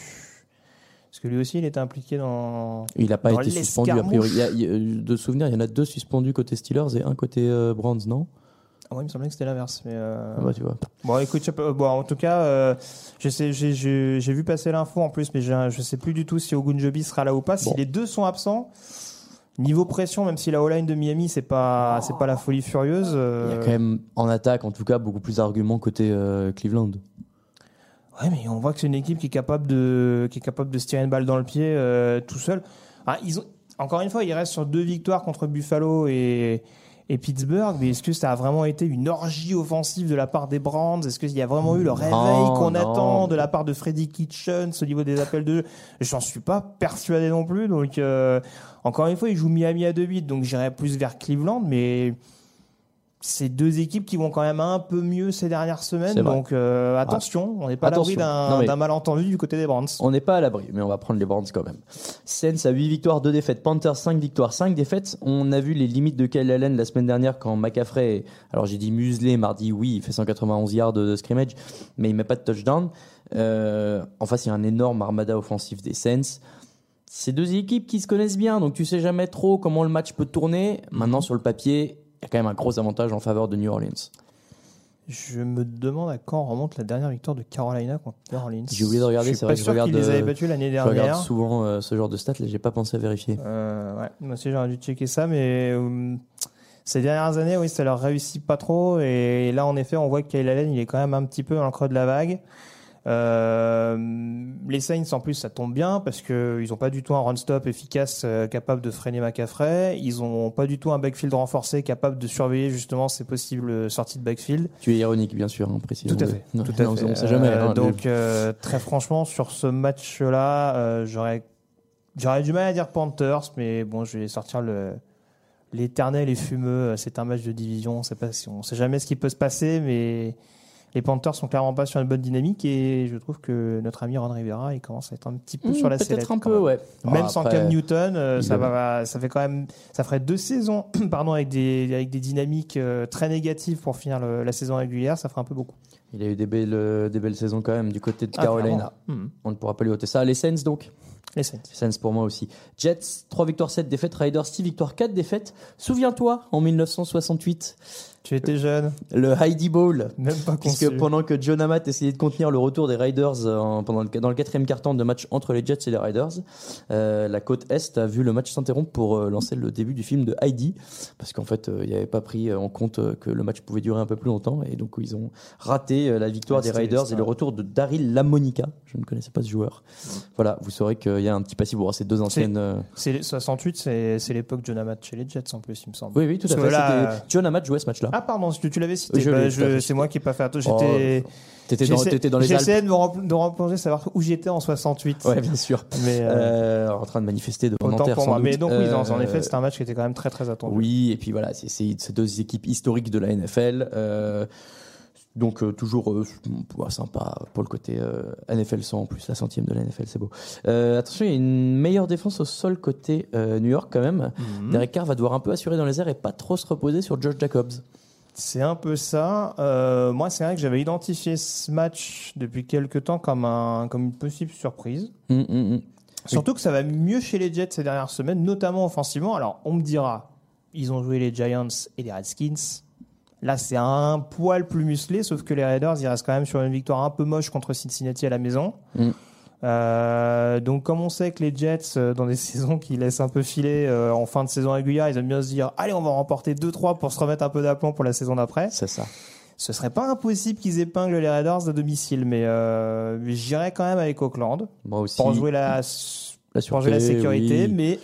Parce que lui aussi, il était impliqué dans. Il n'a pas été suspendu, a priori. Il y a- il a- de souvenir, il y en a deux suspendus côté Steelers et un côté euh, Browns, non? Ah ouais, il me semblait que c'était l'inverse. Mais euh, Ah bah, tu vois. Bon, écoute, pas- bon, en tout cas, euh, j'ai, vu passer l'info en plus, mais je, je sais plus du tout si Ogunjobi sera là ou pas. Si les deux sont absents, niveau pression, même si la O-line de Miami, c'est pas, c'est pas la folie furieuse. Il y euh, a quand même, en attaque, en tout cas, beaucoup plus d'arguments côté euh, Cleveland. Ouais, mais on voit que c'est une équipe qui est capable de, qui est capable de se tirer une balle dans le pied euh, tout seul. Ah, ils ont, encore une fois, ils restent sur deux victoires contre Buffalo et, et Pittsburgh. Mais est-ce que ça a vraiment été une orgie offensive de la part des Brands? Est-ce qu'il y a vraiment eu le réveil qu'on attend de la part de Freddy Kitchens au niveau des appels de jeu? J'en suis pas persuadé non plus. Donc, euh, encore une fois, ils jouent Miami à 2-8, donc j'irais plus vers Cleveland, mais c'est deux équipes qui vont quand même un peu mieux ces dernières semaines. Donc euh, attention, on n'est pas à l'abri d'un malentendu du côté des Brands. On n'est pas à l'abri, mais on va prendre les Browns quand même. Saints à 8 victoires, 2 défaites. Panthers 5 victoires, 5 défaites. On a vu les limites de Kyle Allen la semaine dernière quand McCaffrey, alors j'ai dit muselé mardi, oui, il fait 191 yards de, de scrimmage, mais il met pas de touchdown. Euh, en face, il y a un énorme armada offensif des Saints. C'est deux équipes qui se connaissent bien, donc tu sais jamais trop comment le match peut tourner. Maintenant, sur le papier, y a quand même un gros avantage en faveur de New Orleans. Je me demande à quand remonte la dernière victoire de Carolina contre New Orleans. J'ai oublié de regarder, c'est vrai que je regarde, les avaient euh, battus l'année Je regarde dernière. souvent euh, ce genre de stats, là, j'ai pas pensé à vérifier. Euh, ouais, moi aussi j'aurais dû checker ça, mais euh, ces dernières années, oui, ça leur réussit pas trop. Et là, en effet, on voit que Kyle Allen, il est quand même un petit peu dans le creux de la vague. Euh, les Saints, en plus, ça tombe bien parce que ils ont pas du tout un run-stop efficace euh, capable de freiner McCaffrey. Ils ont pas du tout un backfield renforcé capable de surveiller justement ces possibles sorties de backfield. Tu es ironique, bien sûr, hein, précisons. Tout à fait. Non, tout à non, fait. On sait jamais. Euh, hein, donc, très franchement, sur ce match-là, j'aurais, j'aurais du mal à dire Panthers, mais bon, je vais sortir le, l'éternel et fumeux. C'est un match de division. On sait pas si on sait jamais ce qui peut se passer, mais les Panthers sont clairement pas sur une bonne dynamique et je trouve que notre ami Ron Rivera, il commence à être un petit peu hmm, sur la Peut-être sellette. un quand peu, même. ouais. Même Ah, sans après, Cam Newton, euh, ça va, ça fait quand même, ça ferait deux saisons, (clears throat) pardon, avec des, avec des dynamiques euh, très négatives pour finir le- la saison régulière, ça ferait un peu beaucoup. Il a eu des belles, euh, des belles saisons quand même du côté de Ah, Carolina. Hmm. On ne pourra pas lui ôter ça. Les Saints, donc? Les Saints. Saints pour moi aussi. Jets, 3 victoires, 7 défaites. Raiders, 6 victoires, 4 défaites. Souviens-toi, en 1968, Tu étais jeune, le Heidi Bowl. même pas Puisque conçu. pendant que John Amat essayait de contenir le retour des Riders euh, en- pendant le, dans le quatrième quart-temps de match entre les Jets et les Riders, euh, la côte Est a vu le match s'interrompre pour euh, lancer le début du film de Heidi, parce qu'en fait, euh, il n'y avait pas pris en compte euh, que le match pouvait durer un peu plus longtemps, et donc ils ont raté euh, la victoire Ah, des Riders et le retour de Daryl Lamonica. Je ne connaissais pas ce joueur. Voilà, vous saurez qu'il il y a un petit passif. Bon, c'est deux anciennes. euh, C'est 68, c'est l'époque John Amat chez les Jets en plus, il me semble. Oui, oui, tout à fait. là, John Amat jouait ce match-là. Ah pardon, tu, l'avais cité. Oui, Bah, c'est moi qui n'ai pas fait attention. Oh, J'étais. T'étais dans, dans les. J'essayais de me, replonger, savoir où j'étais en 68. Ouais, bien sûr. Mais euh, Euh, en train de manifester devant Nanterre, pour sans moi. doute. Mais donc oui, en- en Euh, effet, c'était un match qui était quand même très très attendu. Oui, et puis voilà, c'est ces deux équipes historiques de la NFL. euh, donc euh, toujours euh, sympa pour le côté euh, NFL 100 en plus, la centième de la NFL, c'est beau. Attention, il y a une meilleure défense au sol côté New York quand même. Mhm. Derek Carr va devoir un peu assurer dans les airs et pas trop se reposer sur George Jacobs. C'est un peu ça. Moi, c'est vrai que j'avais identifié ce match depuis quelques temps comme, un, comme une possible surprise. Hum, hum, hum. Surtout que ça va mieux chez les Jets ces dernières semaines, notamment offensivement. Alors, on me dira, ils ont joué les Giants et les Redskins. Là, c'est un poil plus musclé, sauf que les Raiders, ils restent quand même sur une victoire un peu moche contre Cincinnati à la maison. Mm. Euh, donc, comme on sait que les Jets, euh, dans des (laughs) saisons qui laissent un peu filer euh, en fin de saison régulière, ils aiment bien se dire Allez, on va remporter 2-3 pour se remettre un peu d'aplomb pour la saison d'après. C'est ça. Ce serait pas impossible qu'ils épinglent les Raiders à domicile, mais j'irais quand même avec Auckland Moi aussi. pour jouer la, la pour jouer la sécurité, oui. mais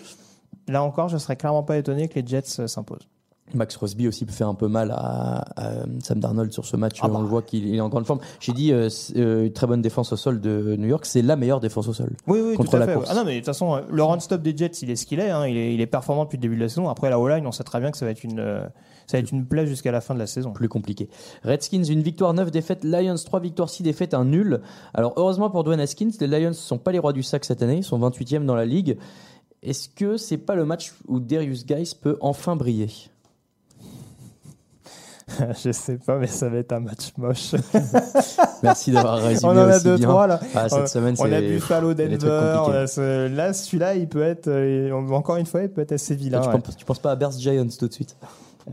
là encore, je serais clairement pas étonné que les Jets s'imposent. Max Crosby aussi fait un peu mal à, à Sam Darnold sur ce match. Ah bah. On le voit qu'il est en grande forme. J'ai dit euh, euh, une très bonne défense au sol de New York. C'est la meilleure défense au sol. Oui, oui, Contre tout à la fait. course. Ah non, mais de toute façon, euh, le run-stop des Jets, il est ce qu'il est, hein. il est. Il est performant depuis le début de la saison. Après, la O-line, on sait très bien que ça va être une, euh, ça va être une plaie jusqu'à la fin de la saison. Plus compliqué. Redskins, une victoire, 9 défaites. Lions, 3 victoires, 6 défaites, un nul. Alors, heureusement pour Dwayne Haskins, les Lions ne sont pas les rois du sac cette année. Ils sont 28e dans la ligue. Est-ce que c'est pas le match où Darius Guys peut enfin briller? (laughs) je sais pas, mais ça va être un match moche. (laughs) Merci d'avoir résumé on en a aussi deux, bien. trois là. Ah, cette on, semaine, on a Buffalo, Denver. ce- Là, celui-là, il peut être. euh, encore une fois, il peut être assez vilain. tu, ouais. penses, tu penses pas à Bears Giants tout de suite?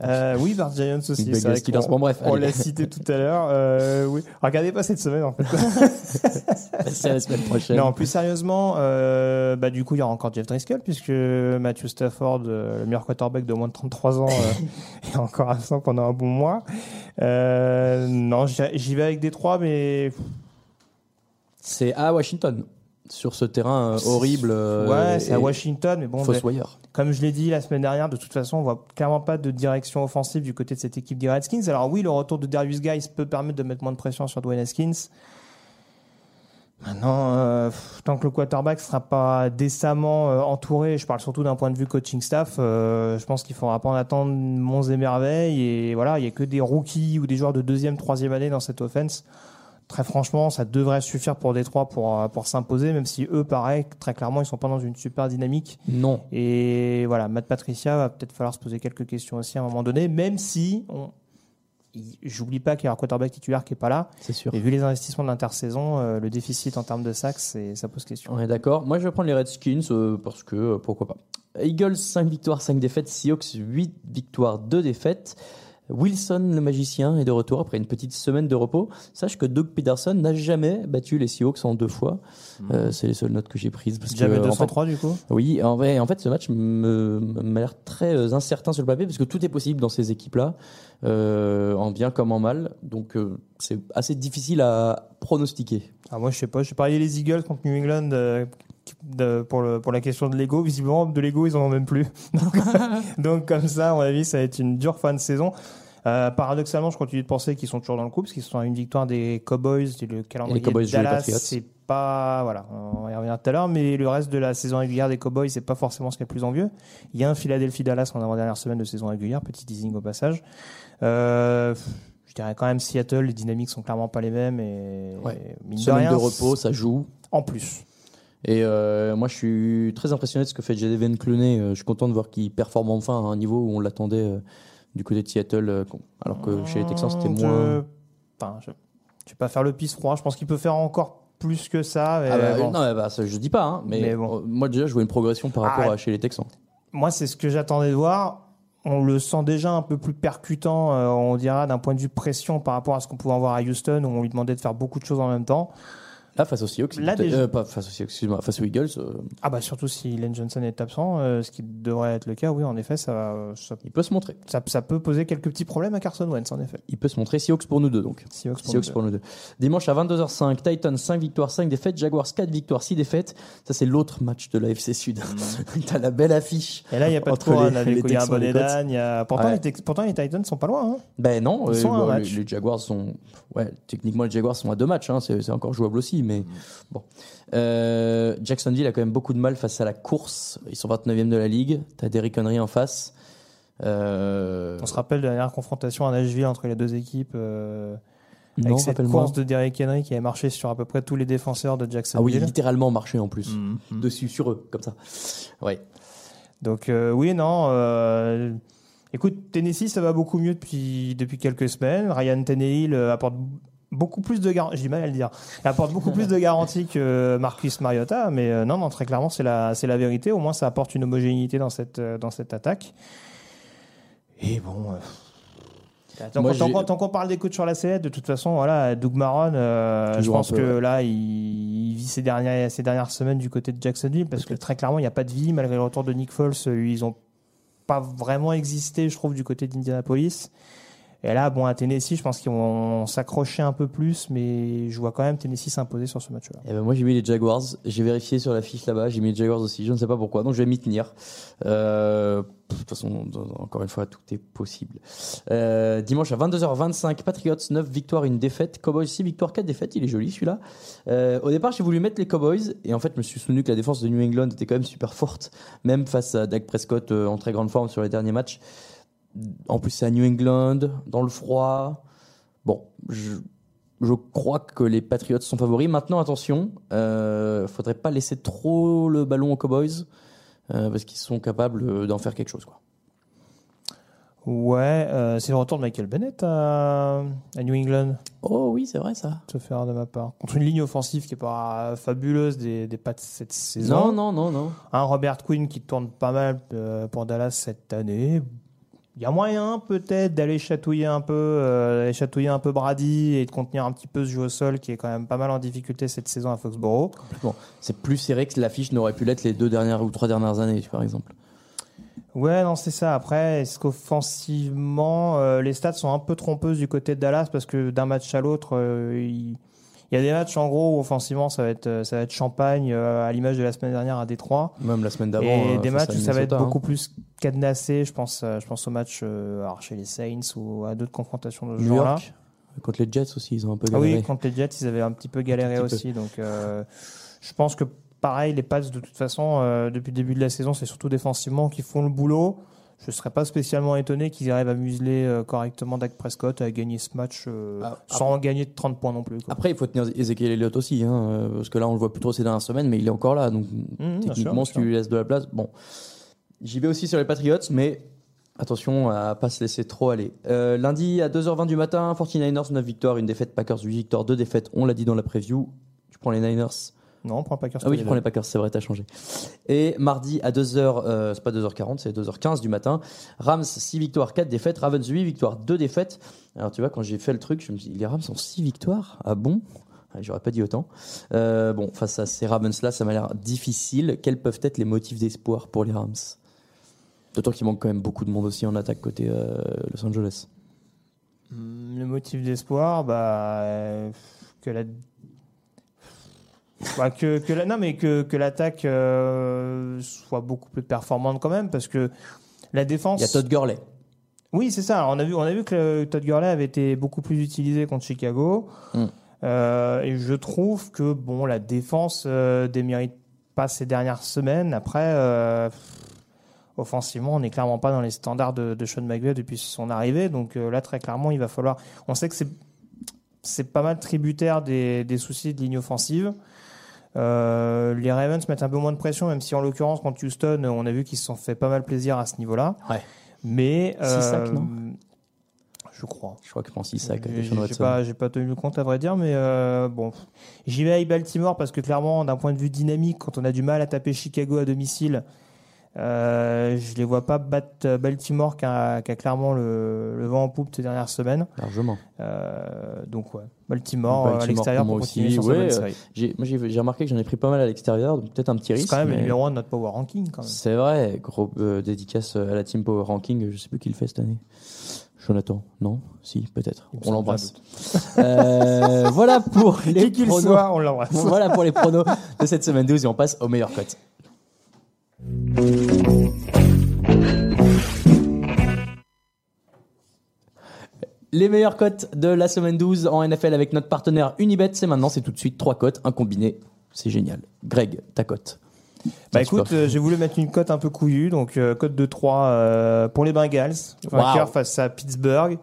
Euh, (laughs) oui, Bart Giants aussi. C'est vrai qu'on- Bon, bref, on l'a cité tout à l'heure. Euh, oui. Regardez pas cette semaine en fait. (laughs) C'est la semaine prochaine. non, plus sérieusement, euh, bah, du coup, il y aura encore Jeff Driscoll puisque Matthew Stafford, le meilleur quarterback de moins de 33 ans, (laughs) est encore absent pendant un bon mois. Non, j'y vais avec Détroit, mais C'est à Washington, sur ce terrain horrible. euh, ouais, c'est à Washington, mais bon, Fossoyeur. Comme je l'ai dit la semaine dernière, de toute façon, on voit clairement pas de direction offensive du côté de cette équipe des Redskins. Alors oui, le retour de Darius Guys peut permettre de mettre moins de pression sur Dwayne Haskins. Maintenant, euh, tant que le quarterback sera pas décemment euh, entouré, je parle surtout d'un point de vue coaching staff, euh, je pense qu'il faudra pas en attendre monts et merveilles. Et voilà, il y a que des rookies ou des joueurs de deuxième, troisième année dans cette offense. Très franchement, ça devrait suffire pour Détroit pour, euh, pour s'imposer, même si eux, pareil, très clairement, ils sont pas dans une super dynamique. Non. Et voilà, Matt Patricia va peut-être falloir se poser quelques questions aussi à un moment donné, même si on... j'oublie pas qu'il y a un quarterback titulaire qui est pas là. C'est sûr. Et vu les investissements de l'intersaison, euh, le déficit en termes de sacs, c'est- ça pose question. On est d'accord. Moi, je vais prendre les Redskins euh, parce que euh, pourquoi pas. Eagles, 5 victoires, 5 défaites. Seahawks, 8 victoires, 2 défaites. Wilson, le magicien, est de retour après une petite semaine de repos. Sache que Doug Peterson n'a jamais battu les Seahawks en deux fois. Euh, c'est les seules notes que j'ai prises. Parce Jamais que, en fait, 203 du coup? Oui, en, vrai, en fait, ce match m'a l'air très euh, incertain sur le papier parce que tout est possible dans ces équipes-là, euh, en bien comme en mal. Donc, euh, c'est assez difficile à pronostiquer. ah, Moi je sais pas, j'ai parié les Eagles contre New England de- pour, le, pour la question de Lego. Visiblement de Lego ils en ont même plus. (laughs) Donc, donc, comme ça, à mon avis, ça va être une dure fin de saison. Euh, paradoxalement, je continue de penser qu'ils sont toujours dans le coup parce qu'ils sont à une victoire des Cowboys et le calendrier Cowboys de jouent les Dallas. Patriots. C'est pas voilà, on va y revenir tout à l'heure, mais le reste de la saison régulière des Cowboys, c'est pas forcément ce qui est le plus envieux. Il y a un Philadelphie Dallas en avant-dernière semaine de saison régulière, petit teasing au passage. Euh, je dirais quand même Seattle, les dynamiques sont clairement pas les mêmes et Ouais. mine de Semaine rien, de repos, ça joue. en plus. Et euh, moi, je suis très impressionné de ce que fait Jadeven Clooney. Euh, je suis content de voir qu'il performe enfin à un niveau où on l'attendait euh, du côté de Seattle, euh, alors que chez les Texans, c'était moins. Je... Enfin, je... je vais pas faire le pisse froid. Je pense qu'il peut faire encore plus que ça. mais Ah bah, bon. Non, bah, ça, je dis pas, hein, mais, Mais bon. moi déjà, je vois une progression par rapport Ah, à chez les Texans. Moi, c'est ce que j'attendais de voir. On le sent déjà un peu plus percutant, on dira, d'un point de vue pression par rapport à ce qu'on pouvait avoir à Houston, où on lui demandait de faire beaucoup de choses en même temps. Là, face aux Seahawks, Là, déjà- euh, pas face aux Seahawks, excuse-moi, face aux Eagles, euh, Ah bah surtout si Len Johnson est absent, euh, ce qui devrait être le cas, oui en effet, ça, ça, il peut se montrer. ça, ça peut poser quelques petits problèmes à Carson Wentz en effet. Il peut se montrer Seahawks pour nous deux donc. Seahawks pour Seahawks nous pour nous deux. Dimanche à 22h05, Titans 5 victoires, 5 défaites, Jaguars 4 victoires, 6 défaites. Ça, c'est l'autre match de la FC Sud. (laughs) T'as la belle affiche. Et là, il n'y a pas de il y a un bon. Edan, il y a... pourtant, Ouais. les pourtant les Titans sont pas loin. Hein. Ben non, Ils euh, sont bon, match. les, les Jaguars sont. Ouais, techniquement, les Jaguars sont à deux matchs. hein, c'est encore jouable aussi, mais bon. Euh, Jacksonville a quand même beaucoup de mal face à la course. Ils sont 29e de la ligue. T'as Derrick Henry en face. Euh, On se rappelle de la dernière confrontation à Nashville entre les deux équipes euh, non, avec cette course de Derrick Henry qui avait marché sur à peu près tous les défenseurs de Ah oui, Jacksonville. littéralement marché en plus. Mhm. Dessus, sur eux, comme ça. Ouais. Donc euh, oui, non. euh, écoute, Tennessee, ça va beaucoup mieux depuis depuis quelques semaines. Ryan Tannehill apporte beaucoup plus de garanties. J'ai du mal à le dire. Il apporte beaucoup plus de garanties que Marcus Mariota, mais euh, non, non, très clairement, c'est la c'est la vérité. Au moins, ça apporte une homogénéité dans cette euh, dans cette attaque. Et bon. euh, Tant Moi, qu'on- tant parle des coachs sur la sellette, de toute façon, voilà, Doug Maron, euh, je pense peu, que ouais. là, il, il vit ses dernières, ses dernières semaines du côté de Jacksonville parce que très clairement, il n'y a pas de vie malgré le retour de Nick Foles. Ils ont pas vraiment existé, je trouve, du côté d'Indianapolis. Et là, bon, à Tennessee, je pense qu'ils vont s'accrocher un peu plus, mais je vois quand même Tennessee s'imposer sur ce match-là. Eh ben moi j'ai mis les Jaguars, j'ai vérifié sur la fiche là-bas, j'ai mis les Jaguars aussi, je ne sais pas pourquoi, donc je vais m'y tenir. Euh, de toute façon, encore une fois, tout est possible. Euh, dimanche à 22h25, Patriots 9 victoires, une défaite, Cowboys 6 victoires, 4 défaites, il est joli celui-là. Euh, au départ j'ai voulu mettre les Cowboys, et en fait je me suis souvenu que la défense de New England était quand même super forte, même face à Dak Prescott en très grande forme sur les derniers matchs. En plus c'est à New England, dans le froid. Bon, je, je crois que les Patriots sont favoris. Maintenant, attention, euh, faudrait pas laisser trop le ballon aux Cowboys euh, parce qu'ils sont capables euh, d'en faire quelque chose. Quoi. Ouais, euh, c'est le retour de Michael Bennett à, à New England. Oh oui, c'est vrai ça. se faire de ma part. Contre une ligne offensive qui est pas fabuleuse des, des Pats cette Non, saison. non, non, non. Un Robert Quinn qui tourne pas mal pour Dallas cette année. Il y a moyen peut-être d'aller chatouiller un peu, euh, chatouiller un peu Brady et de contenir un petit peu ce jeu au sol qui est quand même pas mal en difficulté cette saison à Foxborough. Bon, c'est plus serré que l'affiche n'aurait pu l'être les deux dernières ou trois dernières années, par exemple. Ouais, non, c'est ça. Après, est-ce qu'offensivement, euh, les stats sont un peu trompeuses du côté de Dallas parce que d'un match à l'autre, euh, il... il y a des matchs en gros où offensivement ça va être, euh, ça va être champagne euh, à l'image de la semaine dernière à Détroit. Même la semaine d'avant. Et euh, des matchs où ça va être Minnesota, hein. beaucoup plus cadenassé. Je pense, euh, je pense au match euh, alors chez les Saints ou à d'autres confrontations de ce genre-là. Contre les Jets aussi, ils ont un peu Ah galéré. oui, contre les Jets, ils avaient un petit peu galéré peu. aussi. Donc, euh, je pense que pareil, les Pats, de toute façon, euh, depuis le début de la saison, c'est surtout défensivement qu'ils font le boulot. Je ne serais pas spécialement étonné qu'ils arrivent à museler euh, correctement Dak Prescott à gagner ce match euh, Ah, sans gagner de 30 points non plus. quoi. Après, il faut tenir Ezekiel Elliott aussi, hein, euh, parce que là, on le voit plus trop ces dernières semaines, mais il est encore là. Donc, Mmh, techniquement, si tu lui laisses de la place, bon. J'y vais aussi sur les Patriots, mais attention à pas se laisser trop aller. Euh, lundi à 2h20 du matin, 49ers, 9 victoires, une défaite, Packers 8 victoires, 2 défaites. On l'a dit dans la preview. Tu prends les Niners. Non, on prend pas Ah oui, tu prends les Packers, c'est vrai, t'as changé. Et mardi à 2h, euh, c'est pas 2h40, c'est 2h15 du matin. Rams 6 victoires, 4 défaites. Ravens 8 victoires, 2 défaites. Alors tu vois, quand j'ai fait le truc, je me suis dit, les Rams ont 6 victoires? Ah bon? J'aurais pas dit autant. Euh, bon, face à ces Ravens-là, ça m'a l'air difficile. Quels peuvent être les motifs d'espoir pour les Rams? D'autant qu'il manque quand même beaucoup de monde aussi en attaque côté euh, Los Angeles. Hum, Le motif d'espoir, bah, euh, que la. Bah, que, que la, non, mais que, que l'attaque euh, soit beaucoup plus performante quand même, parce que la défense. Il y a Todd Gurley. Oui, c'est ça. Alors, on, a vu, on a vu que le- Todd Gurley avait été beaucoup plus utilisé contre Chicago. Mm. Euh, et je trouve que bon, la défense euh, démérite pas ces dernières semaines. Après, euh, offensivement, on n'est clairement pas dans les standards de, de Sean McVay depuis son arrivée. Donc là, très clairement, il va falloir. On sait que c'est c'est pas mal tributaire des, des soucis de ligne offensive. Euh, les Ravens mettent un peu moins de pression, même si en l'occurrence contre Houston, on a vu qu'ils se sont fait pas mal plaisir à ce niveau-là. Ouais. Mais Six sacs, non? je crois. Je crois que je prends 6 sacs. J'ai- pas, j'ai pas tenu le compte à vrai dire, mais euh, bon, j'y vais avec Baltimore parce que clairement, d'un point de vue dynamique, quand on a du mal à taper Chicago à domicile, Euh, je les vois pas battre euh, Baltimore qui a, qui a clairement le, le vent en poupe ces dernières semaines. Largement. Euh, donc ouais, Baltimore, euh, Baltimore à l'extérieur pour aussi, sur ouais, euh. J'ai, moi, j'ai, remarqué que j'en ai pris pas mal à l'extérieur, donc peut-être un petit C'est risque. quand même mais- le numéro 1 de notre power ranking. C'est vrai, gros dédicace à la team Power Ranking. Je sais plus qui le fait cette année. Jonathan, non? Si, peut-être. On l'embrasse. Voilà pour (laughs) les pronos. soit, on l'embrasse. Voilà pour les pronos de cette semaine 12 et on passe aux meilleures cotes. Les meilleures cotes de la semaine 12 en NFL avec notre partenaire Unibet, c'est maintenant, c'est tout de suite trois cotes, un combiné. C'est génial. Greg, ta cote. Bah écoute, euh, j'ai voulu mettre une cote un peu couillue, donc euh, cote de 3 euh, pour les Bengals, vainqueur Wow. face à Pittsburgh.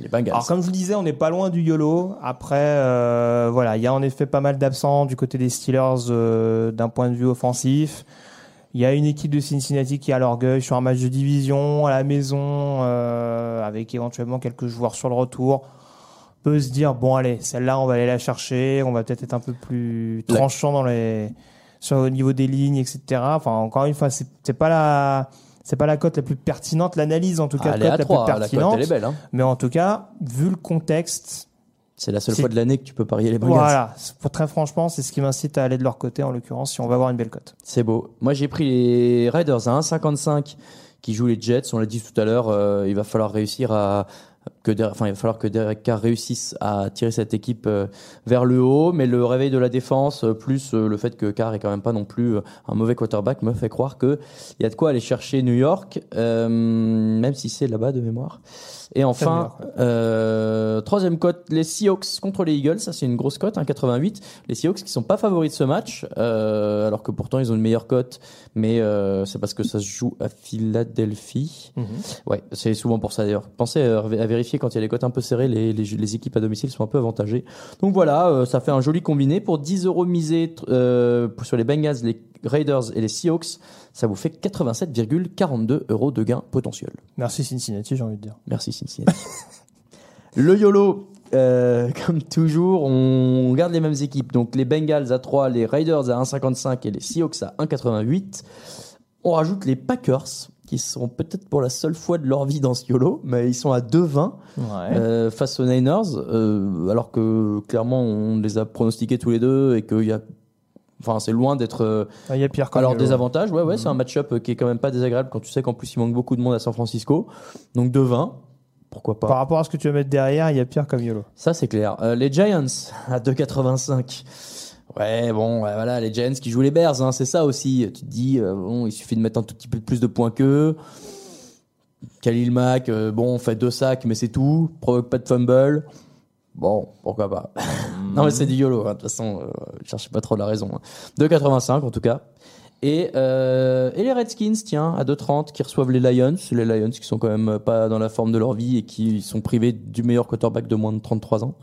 Les Bengals. Alors comme je vous disais, on n'est pas loin du YOLO. Après, voilà, il y a en effet pas mal d'absents du côté des Steelers d'un point de vue offensif. Il y a une équipe de Cincinnati qui a l'orgueil sur un match de division à la maison, euh, avec éventuellement quelques joueurs sur le retour. On peut se dire bon allez, celle-là on va aller la chercher, on va peut-être être un peu plus tranchant dans les sur au niveau des lignes, etc. Enfin encore une fois, c'est pas la c'est pas la cote la plus pertinente, l'analyse en tout cas Ah, elle est cote à la 3, plus la cote pertinente. elle est belle. hein. Mais en tout cas, vu le contexte, C'est la seule fois de l'année que tu peux parier les Bengals. voilà, très franchement, c'est ce qui m'incite à aller de leur côté en l'occurrence si on va avoir une belle cote. C'est beau. Moi, j'ai pris les Raiders à 1,55 qui jouent les Jets. On l'a dit tout à l'heure, euh, il va falloir réussir à que Der- enfin, il va falloir que Derek Carr réussisse à tirer cette équipe euh, vers le haut, mais le réveil de la défense euh, plus euh, le fait que Carr est quand même pas non plus un mauvais quarterback me fait croire que il y a de quoi aller chercher New York, euh, même si c'est là-bas de mémoire. Et enfin, euh, troisième cote, les Seahawks contre les Eagles. Ça, c'est une grosse cote, 1,88. Les Seahawks qui sont pas favoris de ce match, euh, alors que pourtant ils ont une meilleure cote, mais c'est parce que ça se joue à Philadelphie. Ouais, c'est souvent pour ça d'ailleurs. Pensez à vérifier quand il y a les cotes un peu serrées, les, les, les équipes à domicile sont un peu avantagées. Donc voilà, euh, ça fait un joli combiné. Pour 10 euros misés euh, sur les Bengals, les Raiders et les Seahawks, ça vous fait 87,42 euros de gain potentiel. Merci Cincinnati, j'ai envie de dire. Merci Cincinnati. (laughs) le YOLO, euh, (laughs) comme toujours, on garde les mêmes équipes. Donc les Bengals à 3, les Raiders à 1,55 et les Seahawks à 1,88. On rajoute les Packers, qui sont peut-être pour la seule fois de leur vie dans ce YOLO, mais ils sont à 2,20 Ouais. euh, face aux Niners, euh, alors que clairement on les a pronostiqués tous les deux et qu'il y a... Enfin, c'est loin d'être euh, Ah, Il y a pire alors des avantages, ouais, ouais, c'est un match-up euh, qui est quand même pas désagréable quand tu sais qu'en plus il manque beaucoup de monde à San Francisco. Donc 2-20, pourquoi pas. Par rapport à ce que tu vas mettre derrière, il y a pire comme YOLO. Ça c'est clair. Euh, les Giants à 2,85. Ouais, bon, voilà, les Giants qui jouent les Bears, hein, c'est ça aussi. Tu te dis, euh, bon, il suffit de mettre un tout petit peu plus de points qu'eux. Khalil Mack, euh, bon, on fait deux sacs, mais c'est tout. Provoque pas de fumble. Bon, pourquoi pas. (laughs) non, mais c'est du YOLO, hein, de toute façon, euh, cherchez pas trop la raison. hein. 2,85 en tout cas. Et, euh, et les Redskins, tiens, à 2,30, qui reçoivent les Lions. Les Lions qui sont quand même pas dans la forme de leur vie et qui sont privés du meilleur quarterback de moins de 33 ans.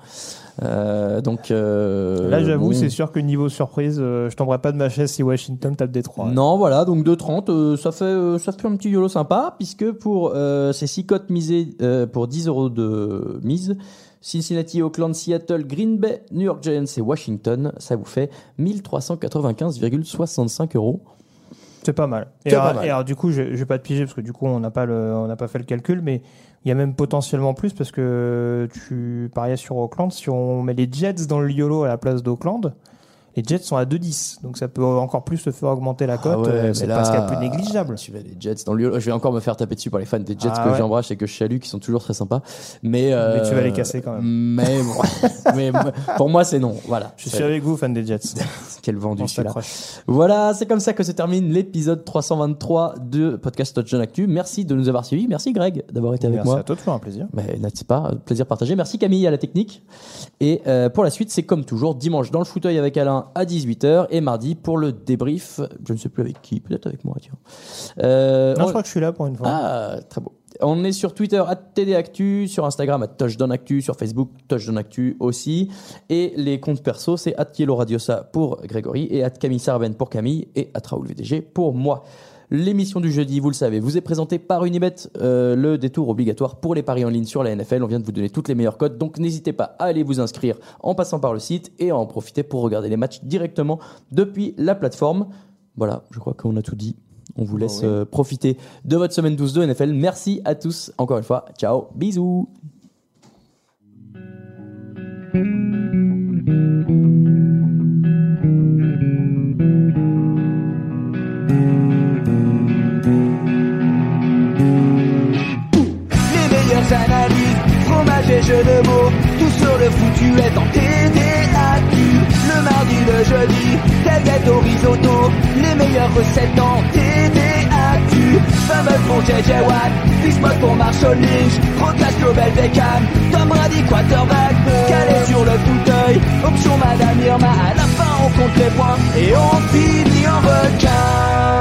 Euh, donc euh, Là, j'avoue, bon. c'est sûr que niveau surprise, euh, je tomberai pas de ma chaise si Washington tape des 3. Non, voilà, donc 2,30, euh, ça fait euh, ça fait un petit YOLO sympa, puisque pour euh, ces 6 cotes misées euh, pour 10 euros de mise, Cincinnati, Oakland, Seattle, Green Bay, New York Giants et Washington, ça vous fait 1395,65 euros. C'est pas mal. Et C'est alors, pas mal. et alors, du coup, je, je vais pas te piéger parce que du coup, on n'a pas le, on n'a pas fait le calcul, mais il y a même potentiellement plus parce que tu pariais sur Auckland. Si on met les Jets dans le YOLO à la place d'Auckland, les Jets sont à 2,10. Donc ça peut encore plus te faire augmenter la cote. Ah ouais, euh, c'est pas ce qu'il y a plus négligeable. Tu vas les Jets dans le. Je vais encore me faire taper dessus par les fans des Jets Ah que ouais. j'embrasse et que je salue, qui sont toujours très sympas. Mais, euh, Mais tu vas les casser quand même. Mais, (laughs) pour moi, c'est non. Voilà. Je suis avec vous, fan des Jets. (laughs) Quel vendu celui-là. Voilà, c'est comme ça que se termine l'épisode 323 de Podcast Touchdown Actu. Merci de nous avoir suivis. Merci Greg d'avoir été avec Merci moi. à toi, toujours un plaisir. Mais n'est-ce pas Plaisir partagé. Merci Camille à la technique. Et euh, pour la suite, c'est comme toujours, dimanche dans le fauteuil avec Alain à 18h et mardi pour le débrief. Je ne sais plus avec qui, peut-être avec moi, tiens. Euh, Non, on- je crois que je suis là pour une fois. ah, très beau. On est sur Twitter, TDActu, sur Instagram, TouchdownActu, sur Facebook, TouchdownActu aussi. Et les comptes perso, c'est Radiosa pour Grégory et Camille Sarben pour Camille et Raoul VDG pour moi. L'émission du jeudi, vous le savez, vous est présentée par Unibet, euh, le détour obligatoire pour les paris en ligne sur la NFL. On vient de vous donner toutes les meilleures cotes, donc n'hésitez pas à aller vous inscrire en passant par le site et à en profiter pour regarder les matchs directement depuis la plateforme. Voilà, je crois qu'on a tout dit. On vous laisse oui. euh, profiter de votre semaine 12 de NFL. Merci à tous encore une fois. Ciao, bisous. Tout sur le foutu est en TDAQ. Le mardi, le jeudi, tailgate au risotto, les meilleures recettes en TDAQ. Fameux pour JJ Watt, Bismuth pour Marshall Lynch, Procast Global Beckham, Tom Brady quarterback, calé sur le fauteuil, option Madame Irma, à la fin on compte les points et on finit en requin.